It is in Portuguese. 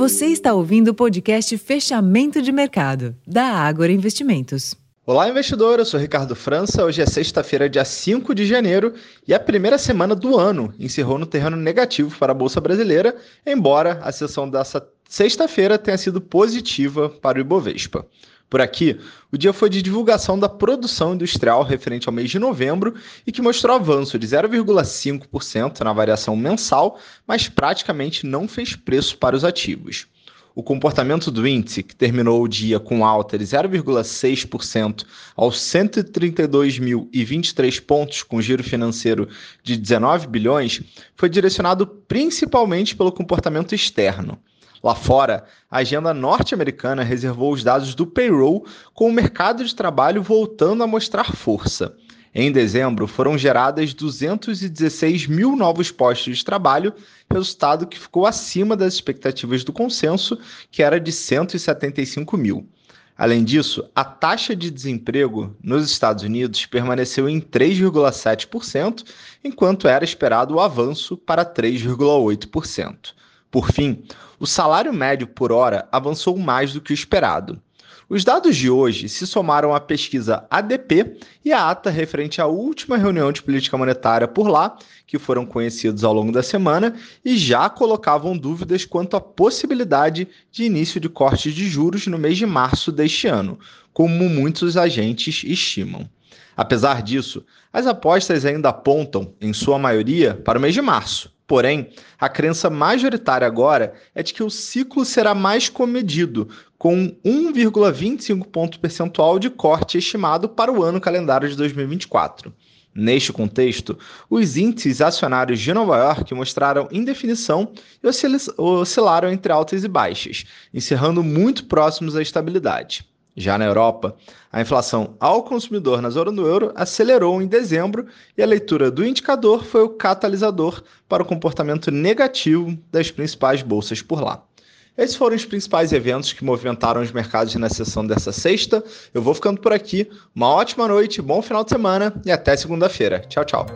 Você está ouvindo o podcast Fechamento de Mercado, da Ágora Investimentos. Olá, investidor. Eu sou Ricardo França. Hoje é sexta-feira, dia 5 de janeiro, e a primeira semana do ano encerrou no terreno negativo para a Bolsa Brasileira, embora a sessão dessa sexta-feira tenha sido positiva para o Ibovespa. Por aqui, o dia foi de divulgação da produção industrial referente ao mês de novembro e que mostrou avanço de 0,5% na variação mensal, mas praticamente não fez preço para os ativos. O comportamento do índice, que terminou o dia com alta de 0,6% aos 132.023 pontos, com giro financeiro de 19 bilhões, foi direcionado principalmente pelo comportamento externo. Lá fora, a agenda norte-americana reservou os dados do payroll, com o mercado de trabalho voltando a mostrar força. Em dezembro, foram geradas 216 mil novos postos de trabalho, resultado que ficou acima das expectativas do consenso, que era de 175 mil. Além disso, a taxa de desemprego nos Estados Unidos permaneceu em 3,7%, enquanto era esperado o avanço para 3,8%. Por fim, o salário médio por hora avançou mais do que o esperado. Os dados de hoje se somaram à pesquisa ADP e à ata referente à última reunião de política monetária por lá, que foram conhecidos ao longo da semana e já colocavam dúvidas quanto à possibilidade de início de corte de juros no mês de março deste ano, como muitos agentes estimam. Apesar disso, as apostas ainda apontam, em sua maioria, para o mês de março, Porém, a crença majoritária agora é de que o ciclo será mais comedido, com 1,25 ponto percentual de corte estimado para o ano calendário de 2024. Neste contexto, os índices acionários de Nova York mostraram indefinição e oscilaram entre altas e baixas, encerrando muito próximos à estabilidade. Já na Europa, a inflação ao consumidor na zona do euro acelerou em dezembro e a leitura do indicador foi o catalisador para o comportamento negativo das principais bolsas por lá. Esses foram os principais eventos que movimentaram os mercados na sessão dessa sexta. Eu vou ficando por aqui. Uma ótima noite, bom final de semana e até segunda-feira. Tchau, tchau.